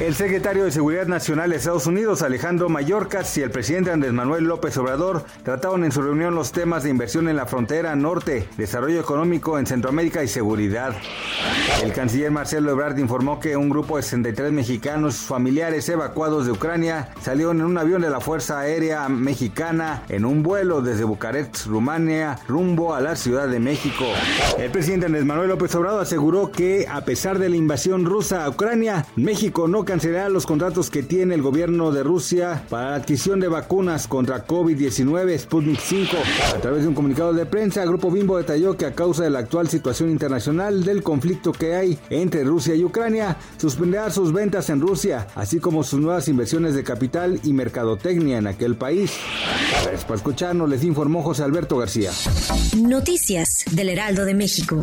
El secretario de Seguridad Nacional de Estados Unidos, Alejandro Mayorkas, y el presidente Andrés Manuel López Obrador trataron en su reunión los temas de inversión en la frontera norte, desarrollo económico en Centroamérica y seguridad. El canciller Marcelo Ebrard informó que un grupo de 63 mexicanos familiares evacuados de Ucrania salieron en un avión de la Fuerza Aérea Mexicana en un vuelo desde Bucarest, Rumania, rumbo a la Ciudad de México. El presidente Andrés Manuel López Obrador aseguró que, a pesar de la invasión rusa a Ucrania, México no cancelará los contratos que tiene el gobierno de Rusia para la adquisición de vacunas contra COVID-19 Sputnik 5. A través de un comunicado de prensa, Grupo Bimbo detalló que a causa de la actual situación internacional del conflicto que hay entre Rusia y Ucrania, suspenderá sus ventas en Rusia, así como sus nuevas inversiones de capital y mercadotecnia en aquel país. Gracias por escucharnos, les informó José Alberto García. Noticias del Heraldo de México.